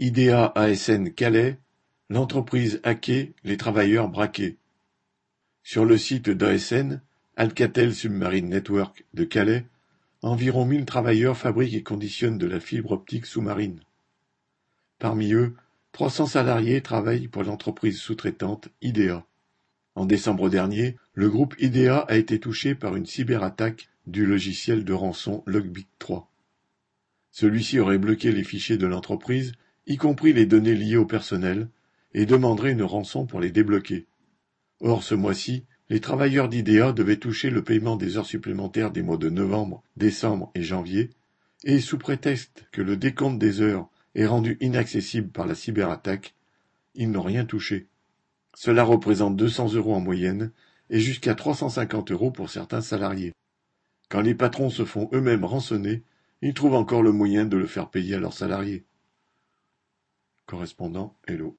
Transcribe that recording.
Idea ASN Calais, l'entreprise hackée, les travailleurs braqués. Sur le site d'ASN, Alcatel Submarine Network de Calais, environ mille travailleurs fabriquent et conditionnent de la fibre optique sous-marine. Parmi eux, trois cents salariés travaillent pour l'entreprise sous-traitante Idea. En décembre dernier, le groupe Idea a été touché par une cyberattaque du logiciel de rançon Logbit 3. Celui-ci aurait bloqué les fichiers de l'entreprise, y compris les données liées au personnel, et demanderait une rançon pour les débloquer. Or ce mois-ci, les travailleurs d'IDEA devaient toucher le paiement des heures supplémentaires des mois de novembre, décembre et janvier, et sous prétexte que le décompte des heures est rendu inaccessible par la cyberattaque, ils n'ont rien touché. Cela représente 200 euros en moyenne et jusqu'à 350 euros pour certains salariés. Quand les patrons se font eux-mêmes rançonner, ils trouvent encore le moyen de le faire payer à leurs salariés. Correspondant Hello.